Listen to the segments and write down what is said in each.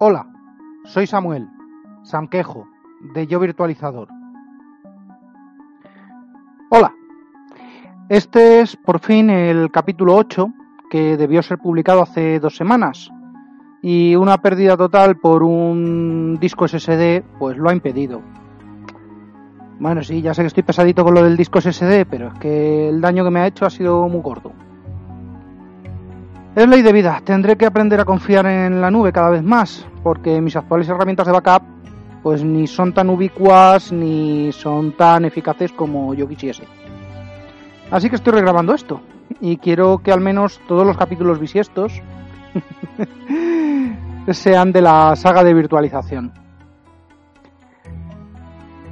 Hola, soy Samuel, Sanquejo, de Yo Virtualizador. Hola, este es por fin el capítulo 8 que debió ser publicado hace dos semanas y una pérdida total por un disco SSD pues lo ha impedido. Bueno, sí, ya sé que estoy pesadito con lo del disco SSD, pero es que el daño que me ha hecho ha sido muy gordo. Es ley de vida, tendré que aprender a confiar en la nube cada vez más, porque mis actuales herramientas de backup pues ni son tan ubicuas ni son tan eficaces como yo quisiese. Así que estoy regrabando esto y quiero que al menos todos los capítulos bisiestos sean de la saga de virtualización.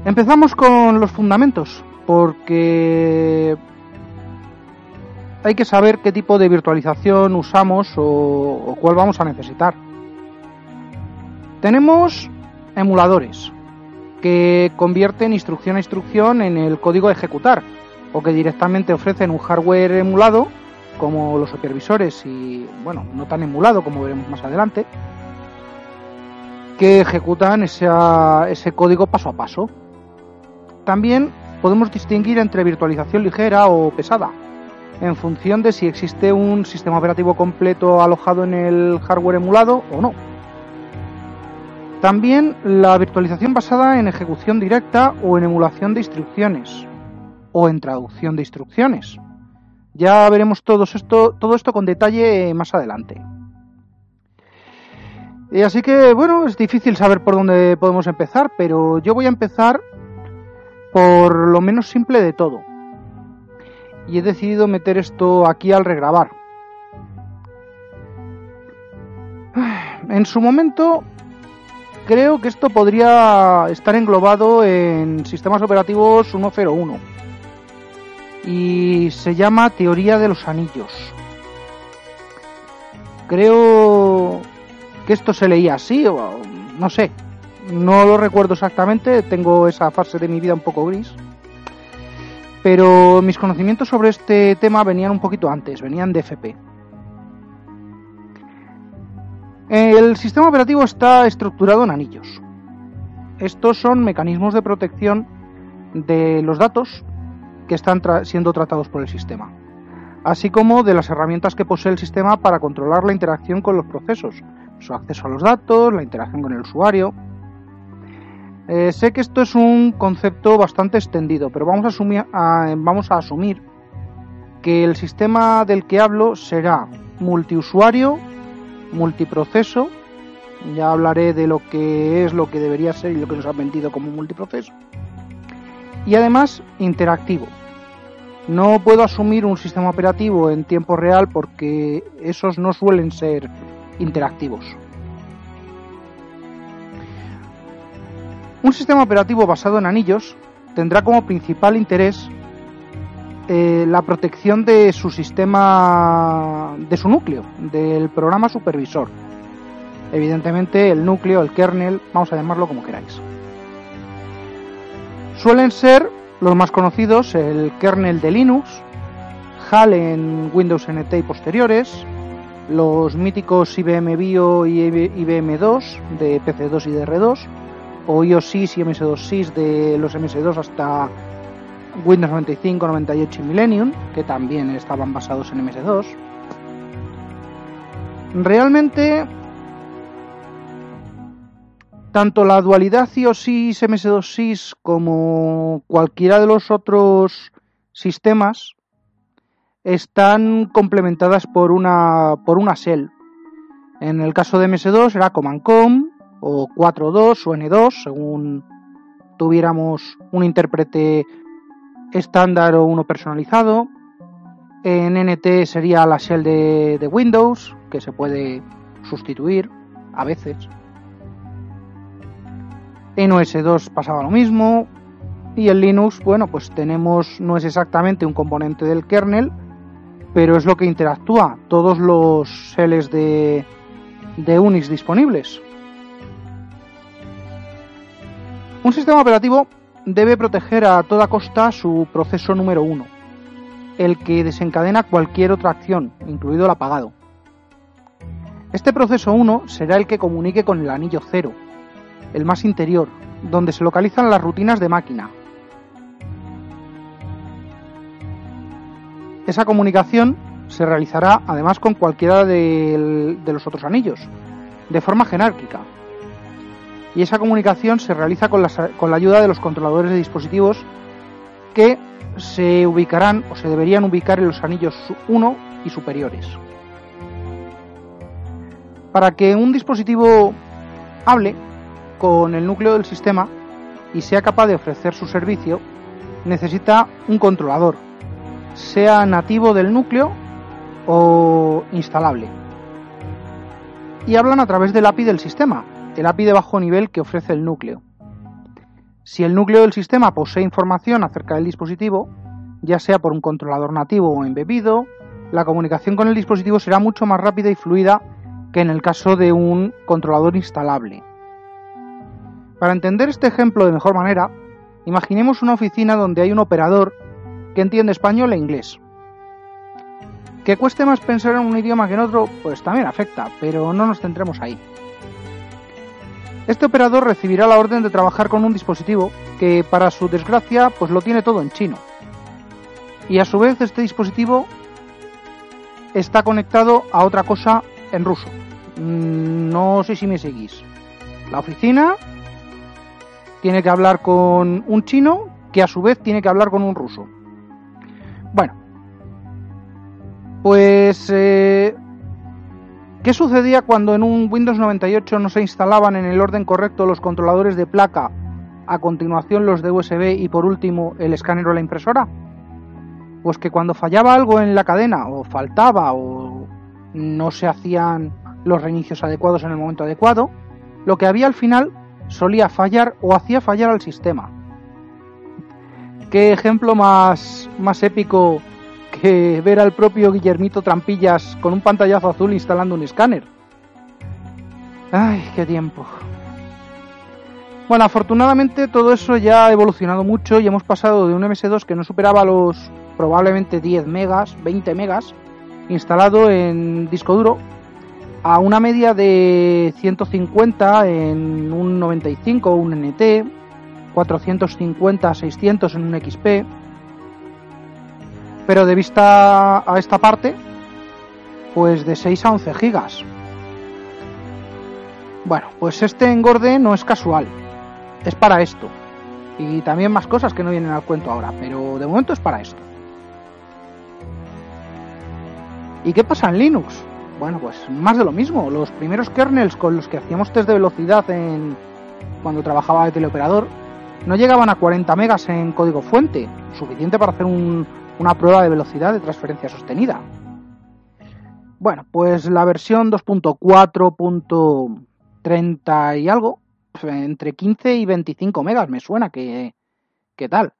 Empezamos con los fundamentos, porque hay que saber qué tipo de virtualización usamos o, cuál vamos a necesitar. Tenemos emuladores que convierten instrucción a instrucción en el código a ejecutar o que directamente ofrecen un hardware emulado como los supervisores y bueno, no tan emulado como veremos más adelante que ejecutan ese código paso a paso. También podemos distinguir entre virtualización ligera o pesada, en función de si existe un sistema operativo completo alojado en el hardware emulado o no. También la virtualización basada en ejecución directa o en emulación de instrucciones o en traducción de instrucciones. Ya veremos todo esto, todo esto con detalle más adelante. Y así que, bueno, es difícil saber por dónde podemos empezar, pero yo voy a empezar por lo menos simple de todo. Y he decidido meter esto aquí al regrabar. En su momento creo que esto podría estar englobado en sistemas operativos 101 y se llama Teoría de los Anillos. Creo que esto se leía así o no sé, no lo recuerdo exactamente, tengo esa fase de mi vida un poco gris. Pero mis conocimientos sobre este tema venían un poquito antes, venían de FP. El sistema operativo está estructurado en anillos. Estos son mecanismos de protección de los datos que están siendo tratados por el sistema, así como de las herramientas que posee el sistema para controlar la interacción con los procesos, su acceso a los datos, la interacción con el usuario, eh, sé que esto es un concepto bastante extendido, pero vamos a, asumir, vamos a asumir que el sistema del que hablo será multiusuario, multiproceso, ya hablaré de lo que es lo que debería ser y lo que nos han vendido como multiproceso, y además interactivo. No puedo asumir un sistema operativo en tiempo real porque esos no suelen ser interactivos. Un sistema operativo basado en anillos tendrá como principal interés eh, la protección de su sistema, de su núcleo, del programa supervisor. Evidentemente el núcleo, el kernel, vamos a llamarlo como queráis. Suelen ser los más conocidos el kernel de Linux, HAL en Windows NT y posteriores, los míticos IBM Bio y IBM 2 de PC2 y DR2, o iOS 6 y MS2 6 de los MS2 hasta Windows 95, 98 y Millennium, que también estaban basados en MS2. Realmente, tanto la dualidad iOS 6, MS2 6 como cualquiera de los otros sistemas están complementadas por una, por una shell. En el caso de MS2 era Command Com, o 4.2 o N2, según tuviéramos un intérprete estándar o uno personalizado. En NT sería la shell de, Windows, que se puede sustituir a veces. En OS2 pasaba lo mismo. Y en Linux, bueno, pues tenemos, no es exactamente un componente del kernel, pero es lo que interactúa, todos los shells de, de Unix disponibles. Un sistema operativo debe proteger a toda costa su proceso número uno, el que desencadena cualquier otra acción, incluido el apagado. Este proceso 1 será el que comunique con el anillo 0, el más interior, donde se localizan las rutinas de máquina. Esa comunicación se realizará además con cualquiera de, los otros anillos, de forma jerárquica. Y esa comunicación se realiza con la ayuda de los controladores de dispositivos que se ubicarán o se deberían ubicar en los anillos 1 y superiores. Para que un dispositivo hable con el núcleo del sistema y sea capaz de ofrecer su servicio, necesita un controlador, sea nativo del núcleo o instalable. Y hablan a través del API del sistema, el API de bajo nivel que ofrece el núcleo. Si el núcleo del sistema posee información acerca del dispositivo, ya sea por un controlador nativo o embebido, la comunicación con el dispositivo será mucho más rápida y fluida que en el caso de un controlador instalable. Para entender este ejemplo de mejor manera, imaginemos una oficina donde hay un operador que entiende español e inglés. Que cueste más pensar en un idioma que en otro, pues también afecta, pero no nos centremos ahí. Este operador recibirá la orden de trabajar con un dispositivo que, para su desgracia, pues lo tiene todo en chino. Y a su vez este dispositivo está conectado a otra cosa en ruso. Mm, no sé si me seguís. La oficina tiene que hablar con un chino que a su vez tiene que hablar con un ruso. Bueno, pues eh, ¿qué sucedía cuando en un Windows 98 no se instalaban en el orden correcto los controladores de placa, a continuación los de USB y por último el escáner o la impresora? Pues que cuando fallaba algo en la cadena o faltaba o no se hacían los reinicios adecuados en el momento adecuado, lo que había al final solía fallar o hacía fallar al sistema. ¿Qué ejemplo más, más épico ver al propio Guillermito Trampillas con un pantallazo azul instalando un escáner? ¡Ay, qué tiempo! Bueno, afortunadamente todo eso ya ha evolucionado mucho y hemos pasado de un MS2 que no superaba los probablemente 10 megas, 20 megas, instalado en disco duro, a una media de 150 en un 95 o un NT, 450 600 en un XP. Pero de vista a esta parte, pues de 6 a 11 gigas. Bueno, pues este engorde no es casual, es para esto. Y también más cosas que no vienen al cuento ahora, pero de momento es para esto. ¿Y qué pasa en Linux? Bueno, pues más de lo mismo. Los primeros kernels con los que hacíamos test de velocidad en cuando trabajaba de teleoperador no llegaban a 40 megas en código fuente, suficiente para hacer una prueba de velocidad de transferencia sostenida. Bueno, pues la versión 2.4.30 y algo, entre 15 y 25 megas, me suena que, tal.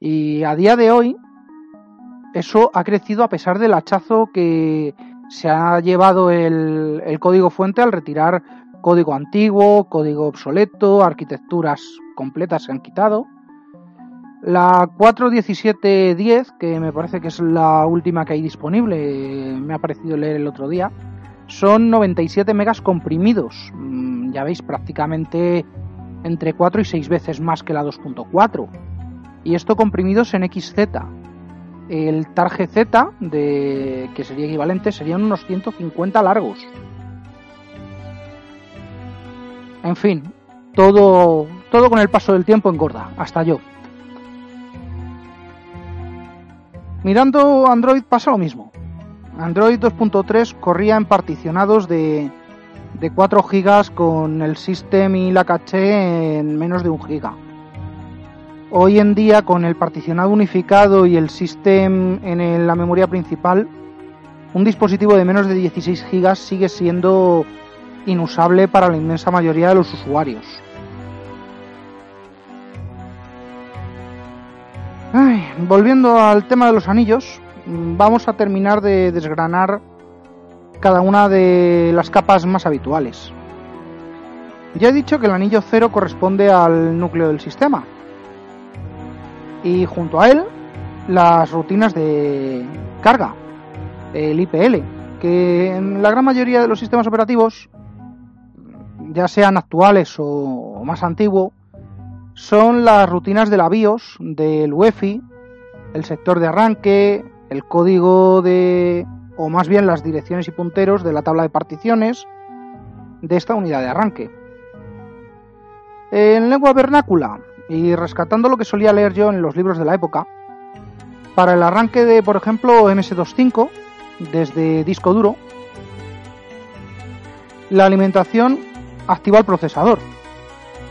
Y a día de hoy, eso ha crecido a pesar del hachazo que se ha llevado el, código fuente al retirar código antiguo, código obsoleto, arquitecturas completas se han quitado. La 4.17.10, que me parece que es la última que hay disponible, me ha parecido leer el otro día, son 97 megas comprimidos. Mm, ya veis, prácticamente entre 4 y 6 veces más que la 2.4. Y esto comprimidos en XZ, el Target Z, de, que sería equivalente, serían unos 150 largos. En fin, todo, todo con el paso del tiempo engorda, hasta yo. Mirando Android pasa lo mismo. Android 2.3 corría en particionados de, de 4 GB con el System y la caché en menos de 1 GB. Hoy en día, con el particionado unificado y el system en la memoria principal, un dispositivo de menos de 16 GB sigue siendo inusable para la inmensa mayoría de los usuarios. Volviendo al tema de los anillos, vamos a terminar de desgranar cada una de las capas más habituales. Ya he dicho que el anillo cero corresponde al núcleo del sistema, y junto a él las rutinas de carga, el IPL, que en la gran mayoría de los sistemas operativos, ya sean actuales o más antiguos, son las rutinas de la BIOS, del UEFI, el sector de arranque, el código de, o más bien las direcciones y punteros de la tabla de particiones de esta unidad de arranque. En lengua vernácula, y rescatando lo que solía leer yo en los libros de la época, para el arranque de, por ejemplo, MS25, desde disco duro, la alimentación activa el procesador.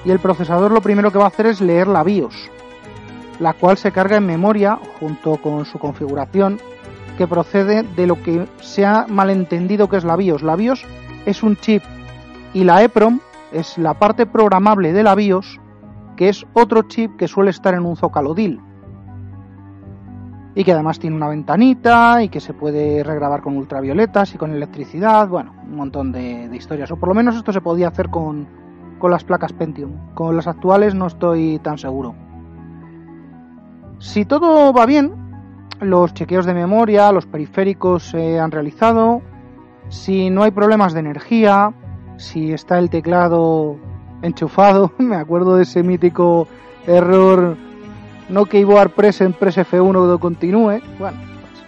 Y el procesador lo primero que va a hacer es leer la BIOS, la cual se carga en memoria junto con su configuración que procede de lo que se ha malentendido que es la BIOS. La BIOS es un chip y la EPROM es la parte programable de la BIOS, que es otro chip que suele estar en un zócalo DIL. Y que además tiene una ventanita y que se puede regrabar con ultravioletas y con electricidad, bueno, un montón de, historias. O por lo menos esto se podía hacer con, con las placas Pentium. Con las actuales no estoy tan seguro. Si todo va bien, los chequeos de memoria, los periféricos se han realizado, si no hay problemas de energía, si está el teclado enchufado, me acuerdo de ese mítico error no keyboard present press F1 que continúe, bueno, pues,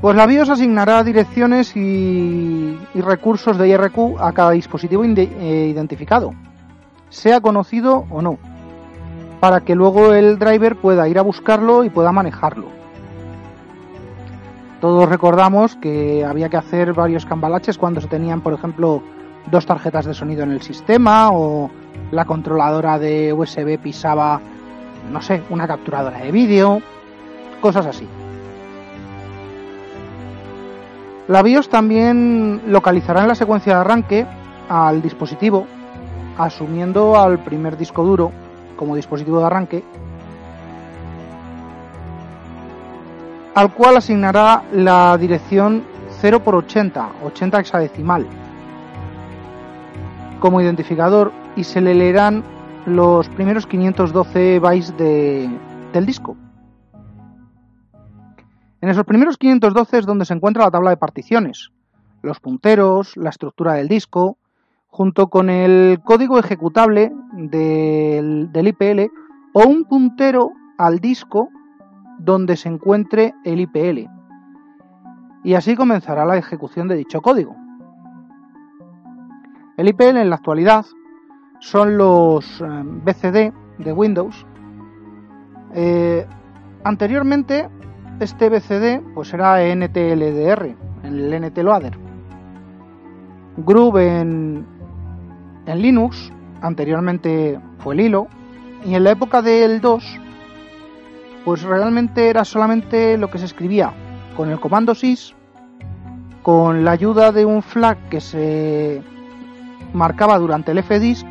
pues la BIOS asignará direcciones y, recursos de IRQ a cada dispositivo eh, identificado, sea conocido o no para que luego el driver pueda ir a buscarlo y pueda manejarlo. Todos recordamos que había que hacer varios cambalaches cuando se tenían, por ejemplo, dos tarjetas de sonido en el sistema o la controladora de USB pisaba, no sé, una capturadora de vídeo, cosas así. La BIOS también localizará en la secuencia de arranque al dispositivo, asumiendo al primer disco duro como dispositivo de arranque, al cual asignará la dirección 0 por 80, 80 hexadecimal, como identificador y se le leerán los primeros 512 bytes de, del disco. En esos primeros 512 es donde se encuentra la tabla de particiones, los punteros, la estructura del disco, junto con el código ejecutable del, IPL o un puntero al disco donde se encuentre el IPL. Y así comenzará la ejecución de dicho código. El IPL en la actualidad son los eh, BCD de Windows. Eh, anteriormente este BCD pues era NTLDR, el NTLoader. Groove en, en Linux, anteriormente fue el hilo, y en la época del 2, pues realmente era solamente lo que se escribía con el comando sys, con la ayuda de un flag que se marcaba durante el fdisk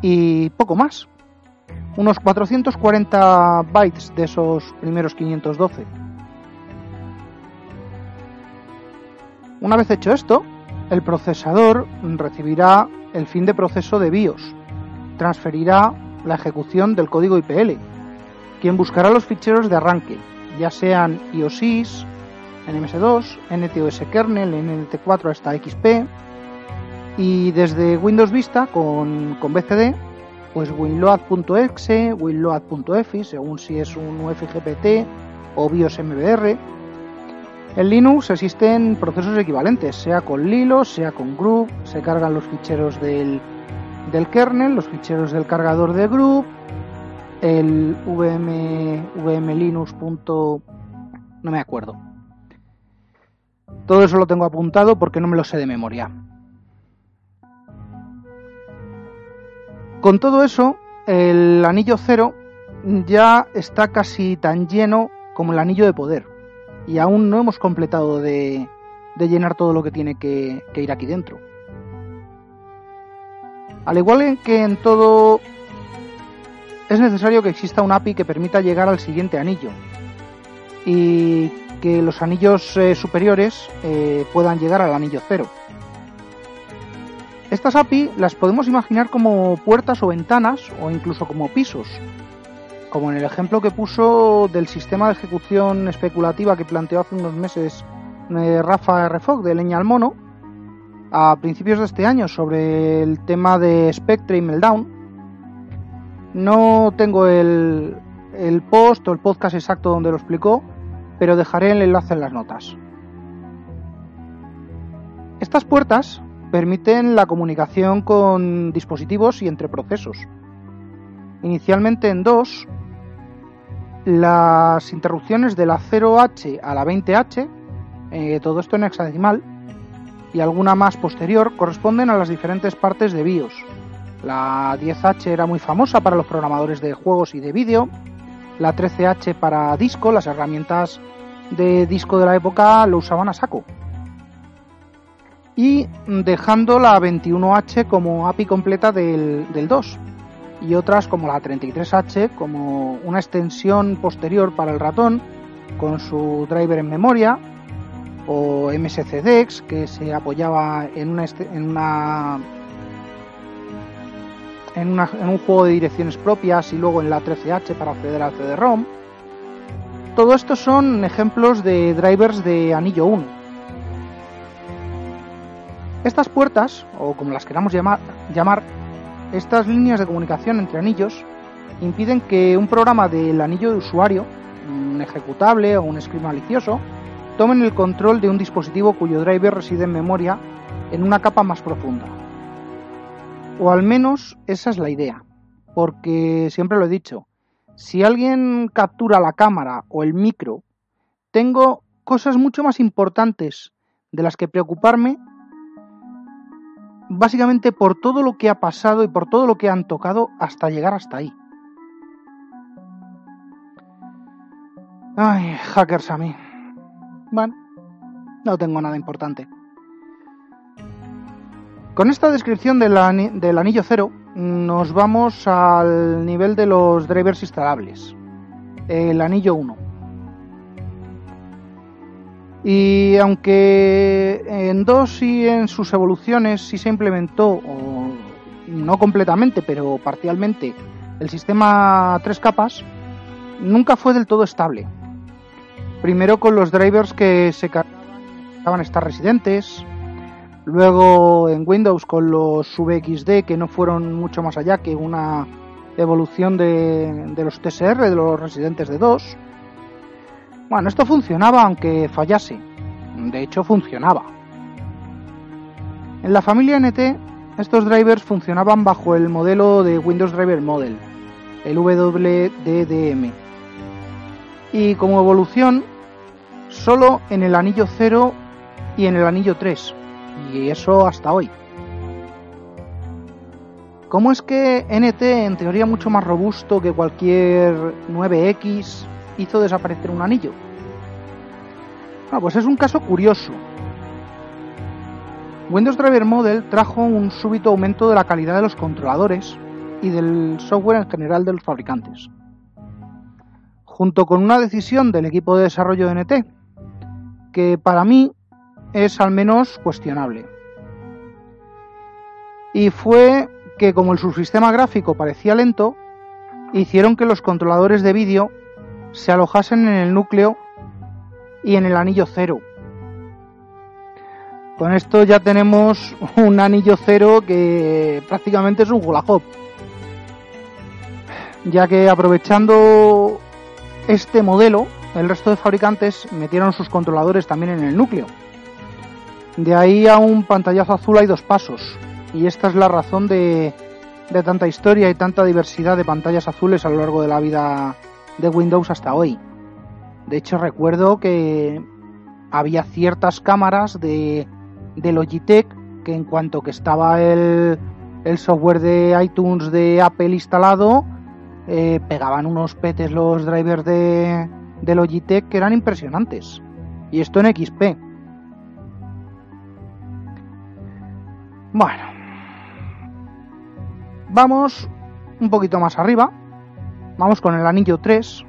y poco más. Unos 440 bytes de esos primeros 512. Una vez hecho esto, el procesador recibirá el fin de proceso de BIOS. Transferirá la ejecución del código IPL, quien buscará los ficheros de arranque, ya sean IOSIS, NMS2, NTOS kernel, NT4 hasta XP, y desde Windows Vista con, con BCD, pues winload.exe, winload.efi, según si es un UFGPT o BIOS MBR, en Linux existen procesos equivalentes, sea con Lilo, sea con Groove, se cargan los ficheros del, kernel, los ficheros del cargador de Groove, el vm, vmlinux. no me acuerdo. Todo eso lo tengo apuntado porque no me lo sé de memoria. Con todo eso, el anillo cero ya está casi tan lleno como el anillo de poder y aún no hemos completado de, llenar todo lo que tiene que, ir aquí dentro. Al igual que en todo, es necesario que exista un API que permita llegar al siguiente anillo y que los anillos eh, superiores eh, puedan llegar al anillo cero. Estas API las podemos imaginar como puertas o ventanas o incluso como pisos, como en el ejemplo que puso del sistema de ejecución especulativa que planteó hace unos meses eh, Rafa R. Fogg de Leña al Mono a principios de este año sobre el tema de Spectre y Meltdown. No tengo el, el post o el podcast exacto donde lo explicó, pero dejaré el enlace en las notas. Estas puertas permiten la comunicación con dispositivos y entre procesos. Inicialmente en dos, las interrupciones de la 0H a la 20H, eh, todo esto en hexadecimal, y alguna más posterior corresponden a las diferentes partes de BIOS. La 10H era muy famosa para los programadores de juegos y de vídeo, la 13H para disco, las herramientas de disco de la época lo usaban a saco. Y dejando la 21H como API completa del, del 2 y otras como la 33H como una extensión posterior para el ratón con su driver en memoria o MSCDEX que se apoyaba en una, en una en, un juego de direcciones propias y luego en la 13H para acceder al CD-ROM. Todo esto son ejemplos de drivers de anillo 1. Estas puertas, o como las queramos llamar, estas líneas de comunicación entre anillos impiden que un programa del anillo de usuario, un ejecutable o un script malicioso, tomen el control de un dispositivo cuyo driver reside en memoria en una capa más profunda. O al menos esa es la idea, porque siempre lo he dicho, si alguien captura la cámara o el micro, tengo cosas mucho más importantes de las que preocuparme, básicamente por todo lo que ha pasado y por todo lo que han tocado hasta llegar hasta ahí. Ay, hackers a mí. Bueno, no tengo nada importante. Con esta descripción del, anillo cero nos vamos al nivel de los drivers instalables, el anillo 1. Y aunque en dos y en sus evoluciones sí se implementó, no completamente, pero parcialmente, el sistema tres capas, nunca fue del todo estable. Primero con los drivers que se cargaban estar residentes, Luego en Windows con los VXD que no fueron mucho más allá que una evolución de, los TSR, de los residentes de 2. Bueno, esto funcionaba aunque fallase. De hecho funcionaba. En la familia NT estos drivers funcionaban bajo el modelo de Windows Driver Model, el WDDM. Y como evolución, solo en el anillo 0 y en el anillo 3 y eso hasta hoy. ¿Cómo es que NT, en teoría mucho más robusto que cualquier 9X, hizo desaparecer un anillo? Ah, pues es un caso curioso. Windows Driver Model trajo un súbito aumento de la calidad de los controladores y del software en general de los fabricantes, junto con una decisión del equipo de desarrollo de NT, que para mí es al menos cuestionable. Y fue que como el subsistema gráfico parecía lento, hicieron que los controladores de vídeo se alojasen en el núcleo y en el anillo cero. Con esto ya tenemos un anillo cero que prácticamente es un hula. Ya que aprovechando este modelo, el resto de fabricantes metieron sus controladores también en el núcleo. De ahí a un pantallazo azul hay dos pasos, y esta es la razón de, tanta historia y tanta diversidad de pantallas azules a lo largo de la vida de Windows hasta hoy. De hecho, recuerdo que había ciertas cámaras de, Logitech que en cuanto que estaba el, software de iTunes de Apple instalado, eh, pegaban unos petes los drivers de Logitech que eran impresionantes. Y esto en XP. Bueno, vamos un poquito más arriba. Vamos con el anillo 3.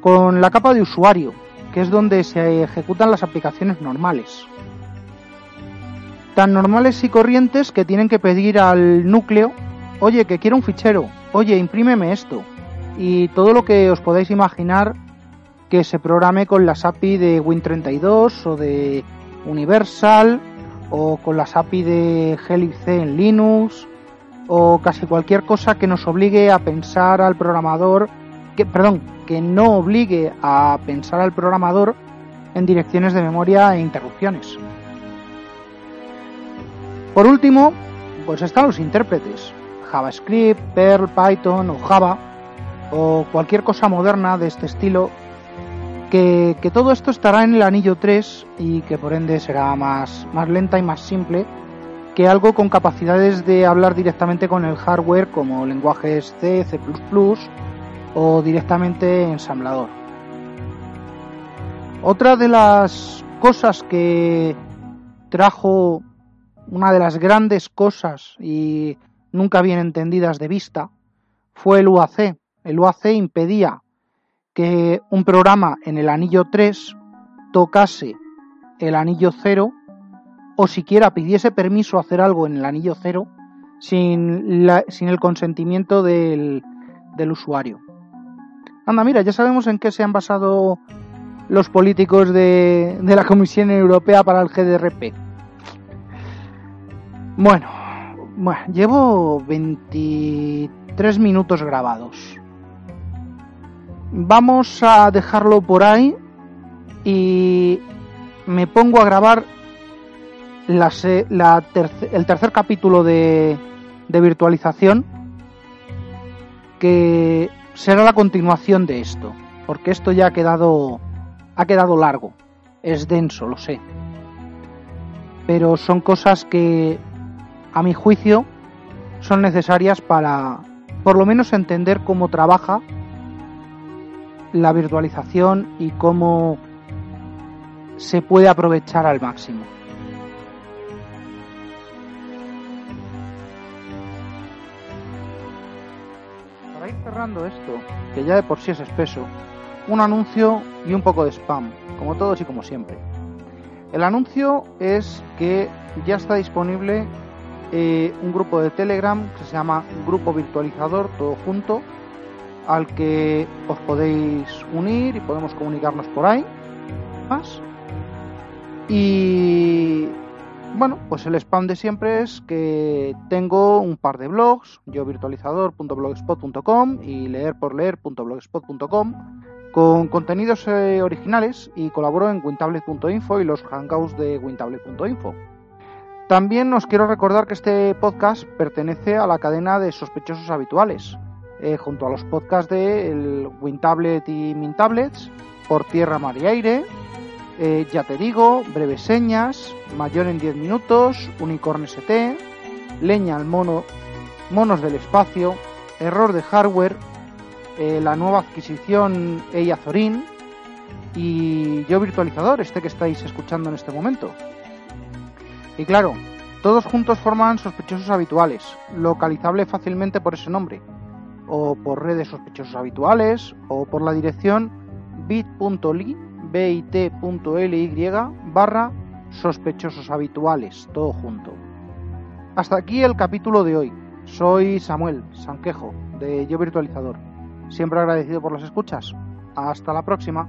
Con la capa de usuario, que es donde se ejecutan las aplicaciones normales. Tan normales y corrientes que tienen que pedir al núcleo, oye, que quiero un fichero, oye, imprímeme esto. Y todo lo que os podáis imaginar que se programe con las API de Win32 o de Universal o con las API de Helix en Linux o casi cualquier cosa que nos obligue a pensar al programador, que, perdón, que no obligue a pensar al programador en direcciones de memoria e interrupciones. Por último, pues están los intérpretes, JavaScript, Perl, Python o Java, o cualquier cosa moderna de este estilo, que, que, todo esto estará en el anillo 3 y que por ende será más, más lenta y más simple que algo con capacidades de hablar directamente con el hardware como lenguajes C, C++ o directamente ensamblador. Otra de las cosas que trajo una de las grandes cosas y nunca bien entendidas de vista fue el UAC. El UAC impedía que un programa en el anillo 3 tocase el anillo 0 o siquiera pidiese permiso a hacer algo en el anillo 0 sin, sin el consentimiento del, del usuario. Anda, mira, ya sabemos en qué se han basado los políticos de, de la Comisión Europea para el GDRP. Bueno, bueno, llevo 23 minutos grabados. Vamos a dejarlo por ahí y me pongo a grabar el tercer capítulo de, de virtualización que será la continuación de esto, porque esto ya ha quedado ha quedado largo, es denso, lo sé. Pero son cosas que a mi juicio son necesarias para por lo menos entender cómo trabaja la virtualización y cómo se puede aprovechar al máximo. Cerrando esto, que ya de por sí es espeso, un anuncio y un poco de spam, como todos y como siempre. El anuncio es que ya está disponible eh, un grupo de Telegram que se llama Grupo Virtualizador, todo junto, al que os podéis unir y podemos comunicarnos por ahí. Más. Y bueno, pues el spam de siempre es que tengo un par de blogs, yo virtualizador.blogspot.com y leerporleer.blogspot.com con contenidos eh, originales y colaboro en wintablet.info y los hangouts de wintablet.info. También os quiero recordar que este podcast pertenece a la cadena de sospechosos habituales, eh, junto a los podcasts de el WinTablet y MinTablets, Por Tierra, Mar y Aire, eh, ya te digo, breves señas, mayor en 10 minutos, unicorn ST, leña al mono, monos del espacio, error de hardware, eh, la nueva adquisición Eiazorin y yo virtualizador, este que estáis escuchando en este momento. Y claro, todos juntos forman sospechosos habituales, localizable fácilmente por ese nombre, o por redes sospechosos habituales, o por la dirección bit.ly bit.ly barra sospechosos habituales, todo junto. Hasta aquí el capítulo de hoy. Soy Samuel Sanquejo, de Yo Virtualizador. Siempre agradecido por las escuchas. Hasta la próxima.